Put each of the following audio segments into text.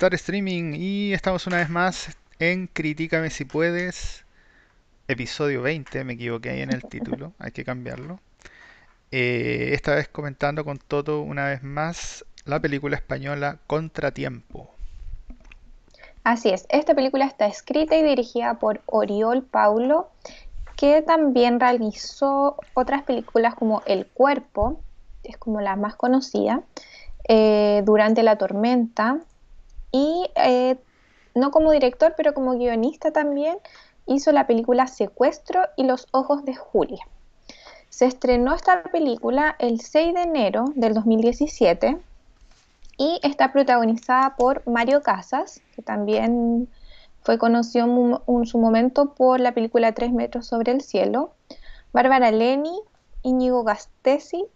Star Streaming y estamos una vez más en Critícame si puedes, episodio 20, me equivoqué ahí en el título, hay que cambiarlo. Eh, esta vez comentando con Toto una vez más la película española Contratiempo. Así es, esta película está escrita y dirigida por Oriol Paulo, que también realizó otras películas como El Cuerpo, es como la más conocida, eh, Durante la Tormenta, y eh, no como director, pero como guionista también, hizo la película Secuestro y Los Ojos de Julia. Se estrenó esta película el 6 de enero del 2017 y está protagonizada por Mario Casas, que también fue conocido en su momento por la película Tres metros sobre el cielo, Bárbara Leni, Íñigo Gastesi,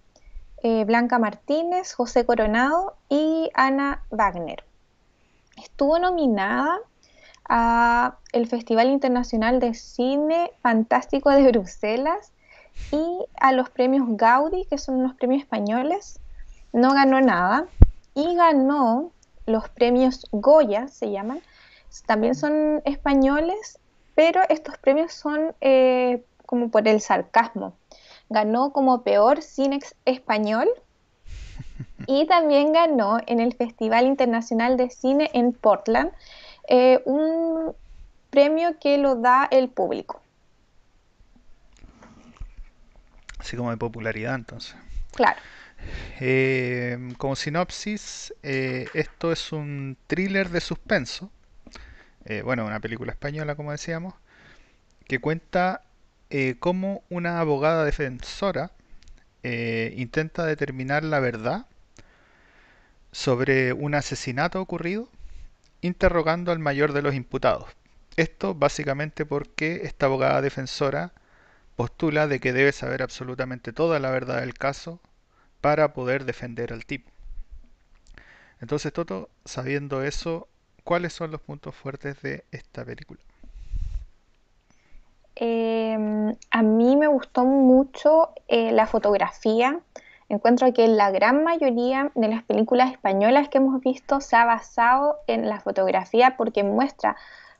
eh, Blanca Martínez, José Coronado y Ana Wagner. Estuvo nominada a el Festival Internacional de Cine Fantástico de Bruselas y a los premios Gaudí, que son los premios españoles. No ganó nada y ganó los premios Goya, se llaman. También son españoles, pero estos premios son eh, como por el sarcasmo. Ganó como peor cine español y también ganó en el Festival Internacional de Cine en Portland eh, un premio que lo da el público. Así como de popularidad entonces. Claro. Eh, como sinopsis, eh, esto es un thriller de suspenso. bueno, una película española, como decíamos, que cuenta cómo una abogada defensora intenta determinar la verdad sobre un asesinato ocurrido, interrogando al mayor de los imputados. Esto básicamente porque esta abogada defensora postula de que debe saber absolutamente toda la verdad del caso para poder defender al tipo. Entonces, Toto, sabiendo eso, ¿cuáles son los puntos fuertes de esta película? Em, a mí me gustó mucho eh, la fotografía, Encuentro que la gran mayoría de las películas españolas que hemos visto se ha basado en la fotografía porque muestra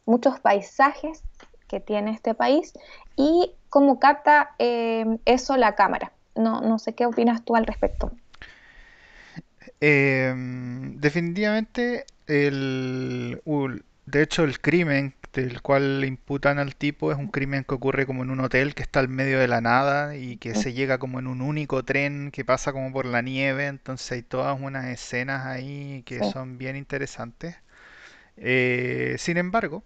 muchos paisajes que tiene este país y cómo capta eh, eso la cámara. No, no sé qué opinas tú al respecto. Em, definitivamente, el, de hecho, el crimen del cual le imputan al tipo es un crimen que ocurre como en un hotel que está al medio de la nada y que se llega como en un único tren que pasa como por la nieve, entonces hay todas unas escenas ahí que son bien interesantes. Eh, sin embargo,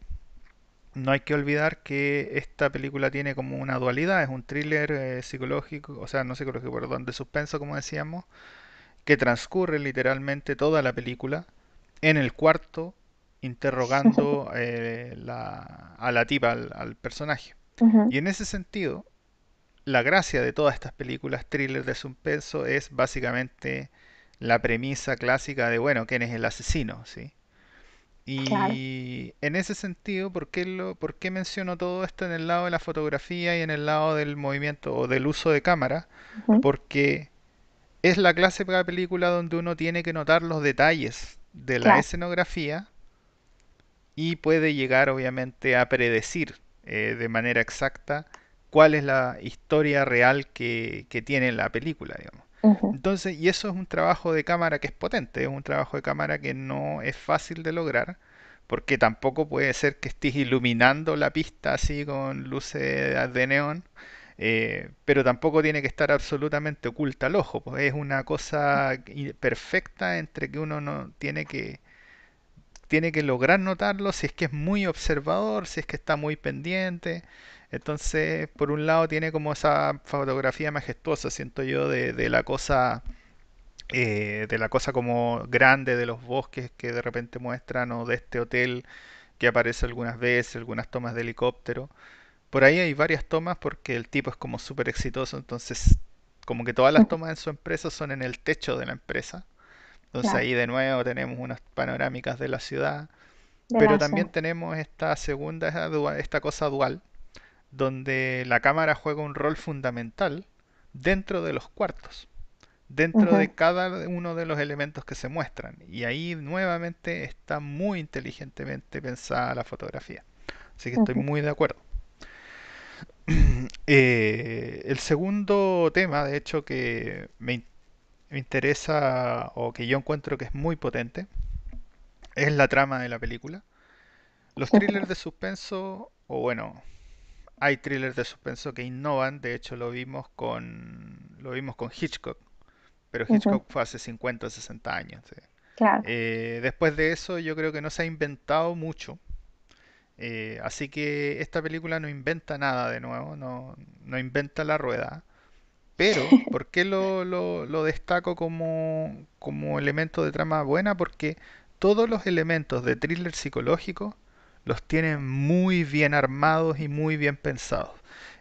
no hay que olvidar que esta película tiene como una dualidad, es un thriller eh, psicológico, o sea, no psicológico, perdón, de suspenso, como decíamos, que transcurre literalmente toda la película en el cuarto interrogando eh, a la tipa, al, personaje. Y en ese sentido, la gracia de todas estas películas thriller de suspenso es básicamente la premisa clásica de, bueno, ¿quién es el asesino? ¿sí? Y en ese sentido, ¿por qué, lo, ¿por qué menciono todo esto en el lado de la fotografía y en el lado del movimiento o del uso de cámara? Porque es la clásica de película donde uno tiene que notar los detalles de la escenografía y puede llegar obviamente a predecir eh, de manera exacta cuál es la historia real que, tiene la película, digamos. Entonces, y eso es un trabajo de cámara que es potente, es un trabajo de cámara que no es fácil de lograr, porque tampoco puede ser que estés iluminando la pista así con luces de neón, eh, pero tampoco tiene que estar absolutamente oculta al ojo, pues es una cosa perfecta entre que uno no tiene que tiene que lograr notarlo si es que es muy observador, si es que está muy pendiente. Entonces, por un lado tiene como esa fotografía majestuosa, siento yo, de, la cosa, eh, de la cosa como grande de los bosques que de repente muestran o de este hotel que aparece algunas veces, algunas tomas de helicóptero. Por ahí hay varias tomas porque el tipo es como súper exitoso, entonces como que todas las tomas en su empresa son en el techo de la empresa. Entonces ahí de nuevo tenemos unas panorámicas de la ciudad, pero también tenemos esta segunda, esta cosa dual, donde la cámara juega un rol fundamental dentro de los cuartos. dentro de cada uno de los elementos que se muestran. Y ahí nuevamente está muy inteligentemente pensada la fotografía. Así que estoy muy de acuerdo. Eh, el segundo tema, de hecho, que me, in- me interesa o que yo encuentro que es muy potente, es la trama de la película. Los thrillers de suspenso, o bueno, hay thrillers de suspenso que innovan, de hecho lo vimos con lo vimos con Hitchcock, pero Hitchcock fue hace 50 o 60 años. sí. Claro. Eh, después de eso yo creo que no se ha inventado mucho, eh, así que esta película no inventa nada de nuevo, no, no inventa la rueda, pero ¿por qué lo, lo- lo destaco como, como elemento de trama buena? Porque todos los elementos de thriller psicológico los tienen muy bien armados y muy bien pensados.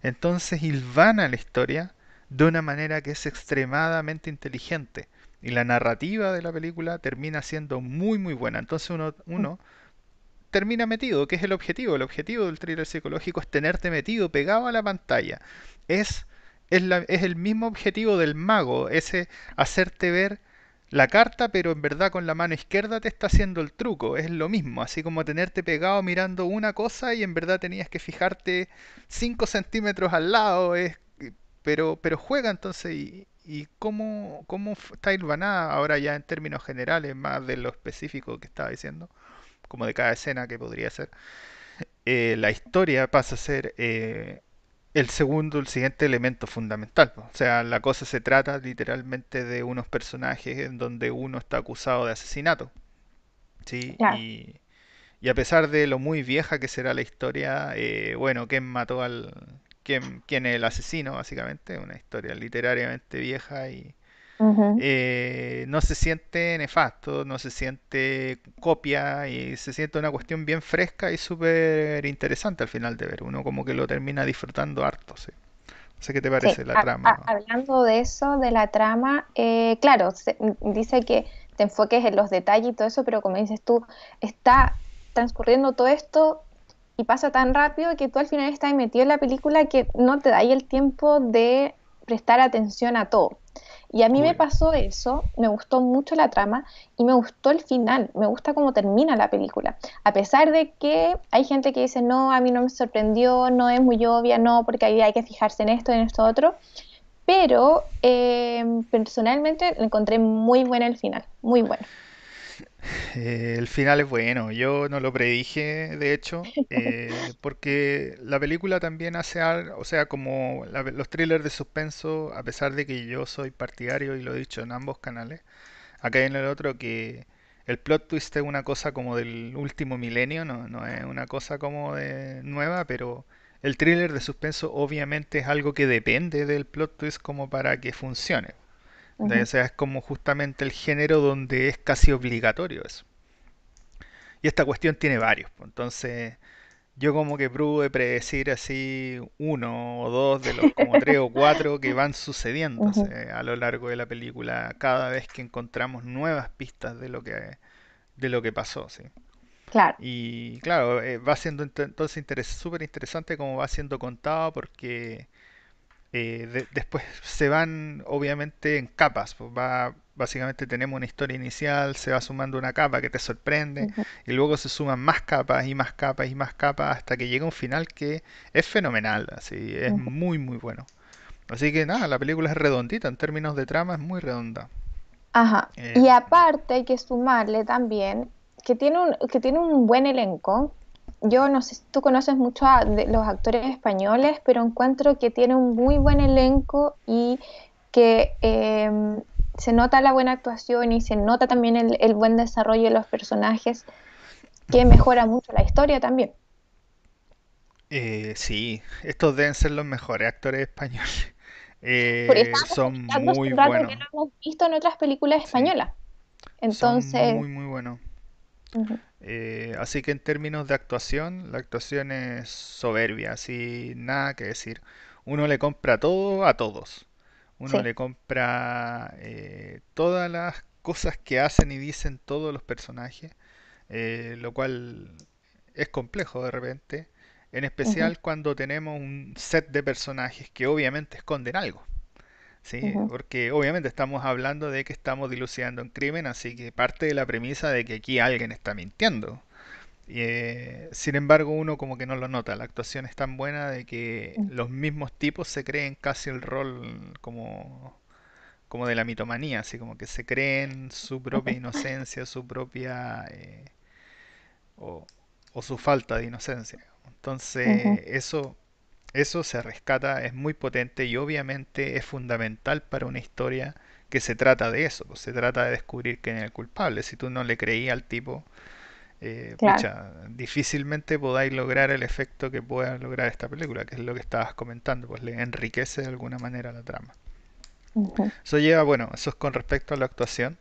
Entonces hilvana la historia de una manera que es extremadamente inteligente. Y la narrativa de la película termina siendo muy muy buena. Entonces uno, uno termina metido, que es el objetivo. El objetivo del thriller psicológico es tenerte metido, pegado a la pantalla. Es, es, es el mismo objetivo del mago, ese hacerte ver la carta, pero en verdad con la mano izquierda te está haciendo el truco. Es lo mismo, así como tenerte pegado mirando una cosa y en verdad tenías que fijarte 5 centímetros al lado. Es, pero, pero juega entonces y, y cómo, cómo está hilvanada ahora ya en términos generales, más de lo específico que estaba diciendo como de cada escena que podría ser, eh, la historia pasa a ser eh, el segundo, el siguiente elemento fundamental. O sea, la cosa se trata literalmente de unos personajes en donde uno está acusado de asesinato. ¿sí? Claro. Y, y a pesar de lo muy vieja que será la historia, eh, bueno, ¿quién mató al... ¿Quién, quién es el asesino, básicamente? Una historia literariamente vieja y, Eh, no se siente nefasto, no se siente copia y se siente una cuestión bien fresca y súper interesante al final de ver. Uno como que lo termina disfrutando harto, sí. No sé qué te Sí, parece la a- a- trama. hablando de eso, de la trama, eh, claro, se- dice que te enfoques en los detalles y todo eso, pero como dices tú, está transcurriendo todo esto y pasa tan rápido que tú al final estás metido en la película que no te da ahí el tiempo de prestar atención a todo. Y a mí me pasó eso, me gustó mucho la trama y me gustó el final, me gusta cómo termina la película. A pesar de que hay gente que dice, no, a mí no me sorprendió, no es muy obvia, no, porque ahí hay que fijarse en esto, en esto otro, pero eh, personalmente lo encontré muy bueno el final, muy bueno. Eh, el final es bueno, yo no lo predije, de hecho, eh, porque la película también hace algo, o sea, como la- los thrillers de suspenso, a pesar de que yo soy partidario y lo he dicho en ambos canales, acá en el otro que el plot twist es una cosa como del último milenio, no, no es una cosa como de nueva, pero el thriller de suspenso obviamente es algo que depende del plot twist como para que funcione. O sea, es como justamente el género donde es casi obligatorio eso. Y esta cuestión tiene varios. pues, Entonces, yo como que pude predecir así uno o dos de los como tres o cuatro que van ujú, sucediéndose a lo largo de la película cada vez que encontramos nuevas pistas de lo que, de lo que pasó, ¿sí? Claro. Y claro, eh, va siendo ent- entonces súper interesante como va siendo contado porque eh, de- después se van obviamente en capas. pues va, básicamente tenemos una historia inicial, se va sumando una capa que te sorprende y luego se suman más capas y más capas y más capas hasta que llega un final que es fenomenal, así, es muy muy bueno. Así que nada, la película es redondita en términos de trama, es muy redonda. Ajá. Eh, Y aparte hay que sumarle también que tiene un, que tiene un buen elenco. Yo no sé si tú conoces mucho a de los actores españoles, pero encuentro que tiene un muy buen elenco y que eh, se nota la buena actuación y se nota también el, el buen desarrollo de los personajes, que mejora mucho la historia también. eh, sí, estos deben ser los mejores actores españoles. Eh, son muy que buenos, lo hemos visto en otras películas sí, españolas. son Entonces, muy muy buenos. Eh, así que en términos de actuación, la actuación es soberbia, así nada que decir. Uno le compra todo a todos. Uno sí. le compra eh, todas las cosas que hacen y dicen todos los personajes, eh, lo cual es complejo de repente, en especial cuando tenemos un set de personajes que obviamente esconden algo. Sí, porque obviamente estamos hablando de que estamos dilucidando un crimen, así que parte de la premisa de que aquí alguien está mintiendo. Y, eh, sin embargo, uno como que no lo nota. La actuación es tan buena de que ujú, los mismos tipos se creen casi el rol como, como de la mitomanía, así como que se creen su propia inocencia, su propia eh, o, o su falta de inocencia. Entonces, eso eso se rescata, es muy potente y obviamente es fundamental para una historia que se trata de eso, pues se trata de descubrir quién es el culpable. Si tú no le creías al tipo, eh, Claro. pucha, difícilmente podáis lograr el efecto que pueda lograr esta película, que es lo que estabas comentando, pues le enriquece de alguna manera la trama. Eso lleva, bueno, eso es con respecto a la actuación.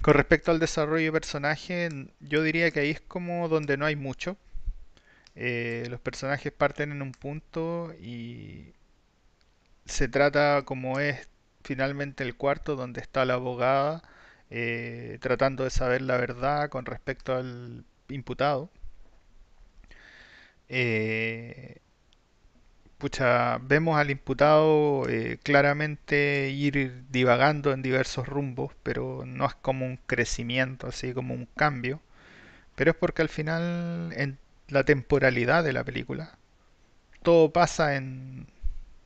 Con respecto al desarrollo de personaje, yo diría que ahí es como donde no hay mucho. Eh, los personajes parten en un punto y se trata como es finalmente el cuarto donde está la abogada eh, tratando de saber la verdad con respecto al imputado. Eh, pucha, vemos al imputado eh, claramente ir divagando en diversos rumbos, pero no es como un crecimiento, así como un cambio, pero es porque al final la temporalidad de la película todo pasa en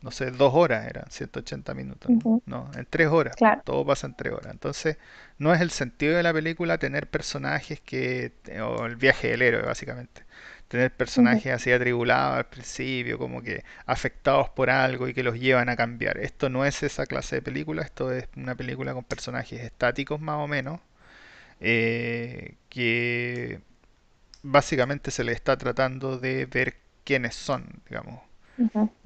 no sé, dos horas eran 180 minutos, ¿no? en tres horas, Claro. todo pasa en tres horas. Entonces, no es el sentido de la película tener personajes que, o el viaje del héroe, básicamente. Tener personajes así atribulados al principio, como que afectados por algo y que los llevan a cambiar. Esto no es esa clase de película, esto es una película con personajes estáticos más o menos, eh, que básicamente se le está tratando de ver quiénes son, digamos,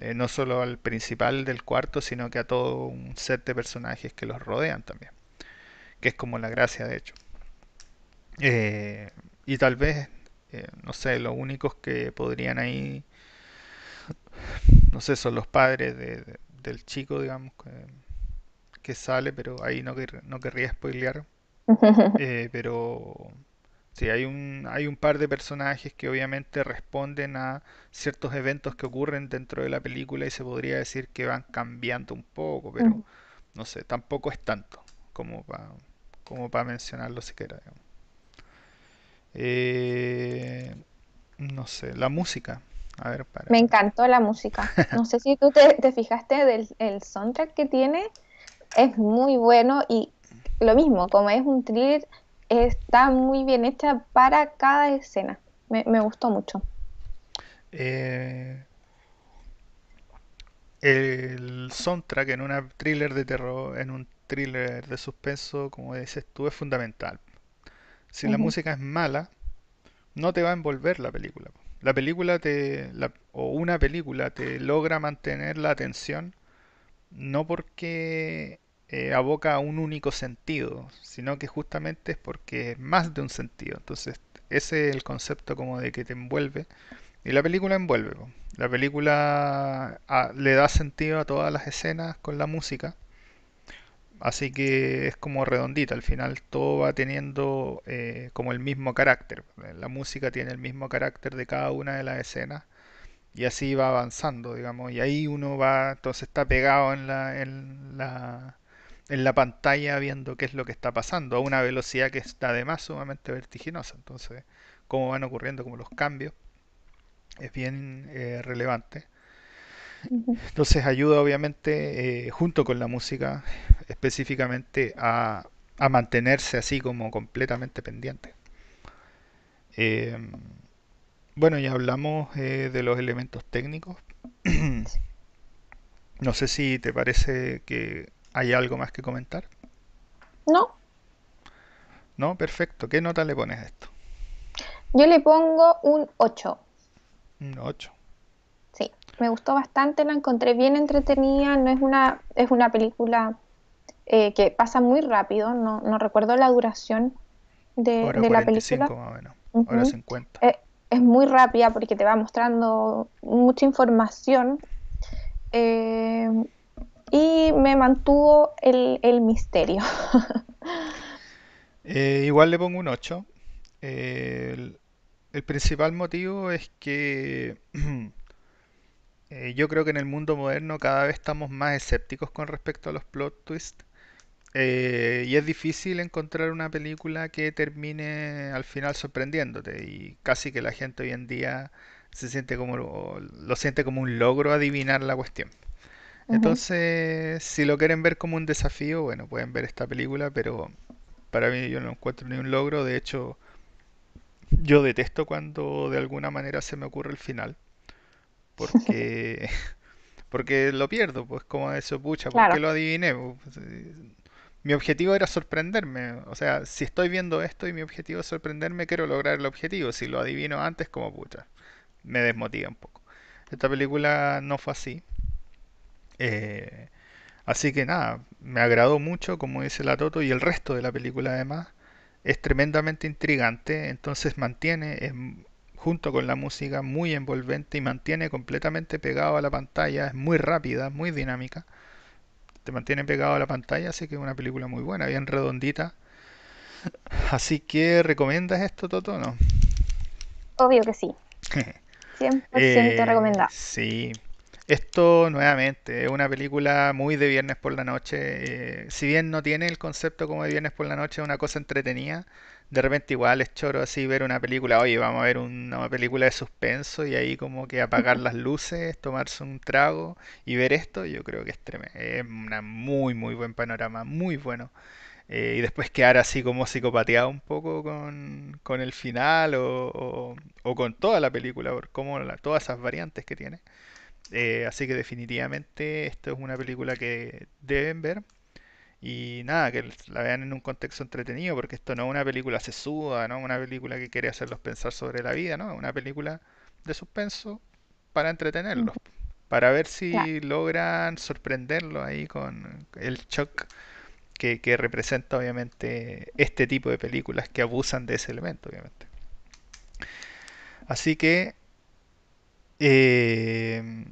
eh, no solo al principal del cuarto, sino que a todo un set de personajes que los rodean también, que es como la gracia de hecho. Eh, y tal vez, eh, no sé, los únicos que podrían ahí, no sé, son los padres de- de- del chico, digamos, que, que sale, pero ahí no, quer- no querría spoilear. Pero sí, hay un, hay un par de personajes que obviamente responden a ciertos eventos que ocurren dentro de la película y se podría decir que van cambiando un poco, pero no sé, tampoco es tanto como para como para mencionarlo siquiera. digamos. Eh, no sé, la música. A ver, Me para... encantó la música. No sé si tú te, te fijaste del el soundtrack que tiene, es muy bueno y lo mismo, como es un thriller, está muy bien hecha para cada escena. Me, me gustó mucho. Eh, el soundtrack en una thriller de terror, en un thriller de suspenso, como dices tú, es fundamental. Si la música es mala, no te va a envolver la película. La película te, la- o una película te logra mantener la atención no porque eh, aboca a un único sentido, sino que justamente es porque es más de un sentido. Entonces, ese es el concepto como de que te envuelve. Y la película envuelve. La película ah, le da sentido a todas las escenas con la música. Así que es como redondita, al final todo va teniendo eh, como el mismo carácter. La música tiene el mismo carácter de cada una de las escenas y así va avanzando, digamos. Y ahí uno va, entonces está pegado en la, en la, en la pantalla viendo qué es lo que está pasando a una velocidad que está además sumamente vertiginosa. Entonces, cómo van ocurriendo como los cambios es bien eh, relevante. Entonces ayuda obviamente eh, junto con la música específicamente a, a mantenerse así como completamente pendiente. Eh, bueno, ya hablamos eh, de los elementos técnicos. No sé si te parece que hay algo más que comentar. No, No, perfecto. ¿Qué nota le pones a esto? yo le pongo un ocho Un 8. Sí, me gustó bastante, la encontré bien entretenida, no es una, es una película eh, que pasa muy rápido, no, no recuerdo la duración de, Hora de la 45 película. más o menos. Hora Ujú. 50. Eh, es muy rápida porque te va mostrando mucha información eh, y me mantuvo el, misterio. Eh, igual le pongo un 8. Eh, el, el principal motivo es que eh, yo creo que en el mundo moderno cada vez estamos más escépticos con respecto a los plot twists. eh, y es difícil encontrar una película que termine al final sorprendiéndote. Y casi que la gente hoy en día se siente como, lo siente como un logro adivinar la cuestión. Entonces, si lo quieren ver como un desafío, bueno, pueden ver esta película, pero para mí yo no encuentro ni un logro. De hecho, yo detesto cuando de alguna manera se me ocurre el final, porque porque lo pierdo, pues como eso, pucha, ¿por qué Claro, lo adiviné? Eh, mi objetivo era sorprenderme, o sea, si estoy viendo esto y mi objetivo es sorprenderme, quiero lograr el objetivo. Si lo adivino antes, como pucha, me desmotiva un poco. Esta película no fue así. Eh, así que nada, me agradó mucho, como dice la Toto, y el resto de la película además es tremendamente intrigante, entonces mantiene, em, junto con la música, muy envolvente y mantiene completamente pegado a la pantalla, es muy rápida, muy dinámica, te mantiene pegado a la pantalla, así que es una película muy buena, bien redondita. Así que, ¿recomiendas esto, Toto? o No. obvio que sí. 100% Eh, recomendado. sí, esto nuevamente es una película muy de viernes por la noche. eh, si bien no tiene el concepto como de viernes por la noche, es una cosa entretenida. De repente igual es choro así ver una película, oye, vamos a ver una película de suspenso y ahí como que apagar las luces, tomarse un trago y ver esto, yo creo que es tremendo. Es una muy muy buen panorama, muy bueno. Eh, y después quedar así como psicopateado un poco con, con el final o, o- o con toda la película, por todas esas variantes que tiene. Eh, así que definitivamente esto es una película que deben ver. Y nada, que la vean en un contexto entretenido, porque esto no es una película sesuda, no una película que quiere hacerlos pensar sobre la vida, no, es una película de suspenso para entretenerlos, para ver si logran sorprenderlos ahí con el shock que, que representa obviamente este tipo de películas que abusan de ese elemento, obviamente. Así que eh,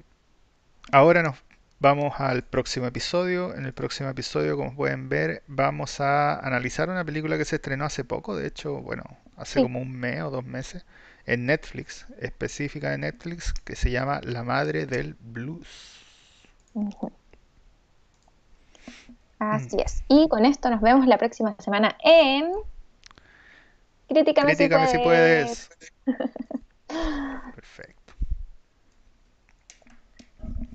ahora nos vamos al próximo episodio. En el próximo episodio, como pueden ver, vamos a analizar una película que se estrenó hace poco, de hecho, bueno, hace sí. como un mes o dos meses, en Netflix, específica de Netflix, que se llama La Madre del Blues. Mm. Así es. Y con esto nos vemos la próxima semana en Críticame si Críticame si puedes. puedes. Perfecto.